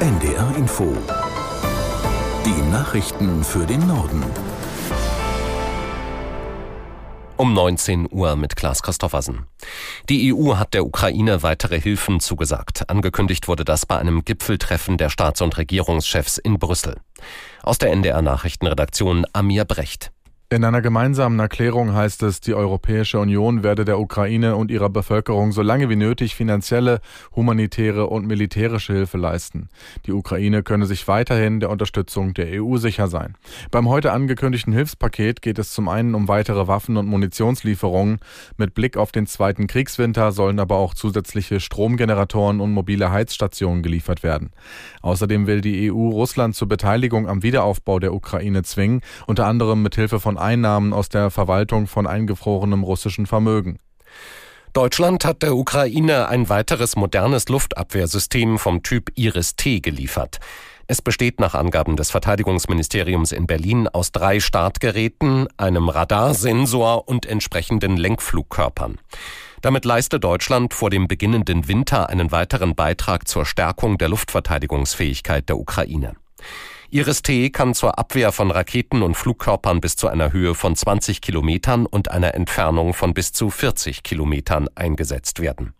NDR Info. Die Nachrichten für den Norden. Um 19 Uhr mit Klaas Christoffersen. Die EU hat der Ukraine weitere Hilfen zugesagt. Angekündigt wurde das bei einem Gipfeltreffen der Staats- und Regierungschefs in Brüssel. Aus der NDR Nachrichtenredaktion Amir Brecht. In einer gemeinsamen Erklärung heißt es, die Europäische Union werde der Ukraine und ihrer Bevölkerung so lange wie nötig finanzielle, humanitäre und militärische Hilfe leisten. Die Ukraine könne sich weiterhin der Unterstützung der EU sicher sein. Beim heute angekündigten Hilfspaket geht es zum einen um weitere Waffen- und Munitionslieferungen. Mit Blick auf den zweiten Kriegswinter sollen aber auch zusätzliche Stromgeneratoren und mobile Heizstationen geliefert werden. Außerdem will die EU Russland zur Beteiligung am Wiederaufbau der Ukraine zwingen, unter anderem mit Hilfe von Einnahmen aus der Verwaltung von eingefrorenem russischen Vermögen. Deutschland hat der Ukraine ein weiteres modernes Luftabwehrsystem vom Typ Iris-T geliefert. Es besteht nach Angaben des Verteidigungsministeriums in Berlin aus drei Startgeräten, einem Radarsensor und entsprechenden Lenkflugkörpern. Damit leiste Deutschland vor dem beginnenden Winter einen weiteren Beitrag zur Stärkung der Luftverteidigungsfähigkeit der Ukraine. Iris-T kann zur Abwehr von Raketen und Flugkörpern bis zu einer Höhe von 20 Kilometern und einer Entfernung von bis zu 40 Kilometern eingesetzt werden.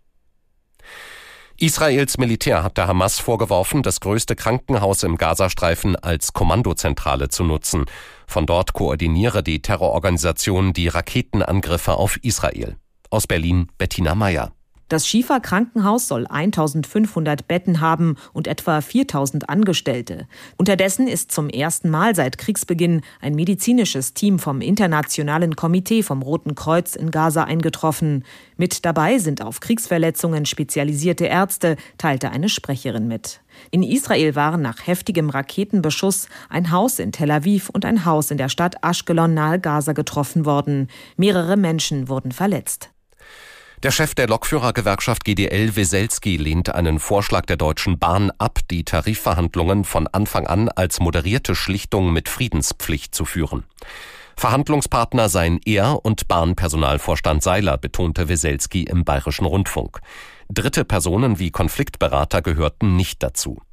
Israels Militär hat der Hamas vorgeworfen, das größte Krankenhaus im Gazastreifen als Kommandozentrale zu nutzen. Von dort koordiniere die Terrororganisation die Raketenangriffe auf Israel. Aus Berlin Bettina Meyer. Das Schiefer Krankenhaus soll 1500 Betten haben und etwa 4000 Angestellte. Unterdessen ist zum ersten Mal seit Kriegsbeginn ein medizinisches Team vom Internationalen Komitee vom Roten Kreuz in Gaza eingetroffen. Mit dabei sind auf Kriegsverletzungen spezialisierte Ärzte, teilte eine Sprecherin mit. In Israel waren nach heftigem Raketenbeschuss ein Haus in Tel Aviv und ein Haus in der Stadt Ashkelon nahe Gaza getroffen worden. Mehrere Menschen wurden verletzt. Der Chef der Lokführergewerkschaft GDL Weselski lehnt einen Vorschlag der Deutschen Bahn ab, die Tarifverhandlungen von Anfang an als moderierte Schlichtung mit Friedenspflicht zu führen. Verhandlungspartner seien er und Bahnpersonalvorstand Seiler, betonte Weselski im Bayerischen Rundfunk. Dritte Personen wie Konfliktberater gehörten nicht dazu.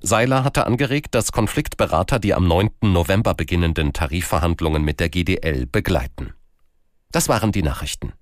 Seiler hatte angeregt, dass Konfliktberater die am 9. November beginnenden Tarifverhandlungen mit der GDL begleiten. Das waren die Nachrichten.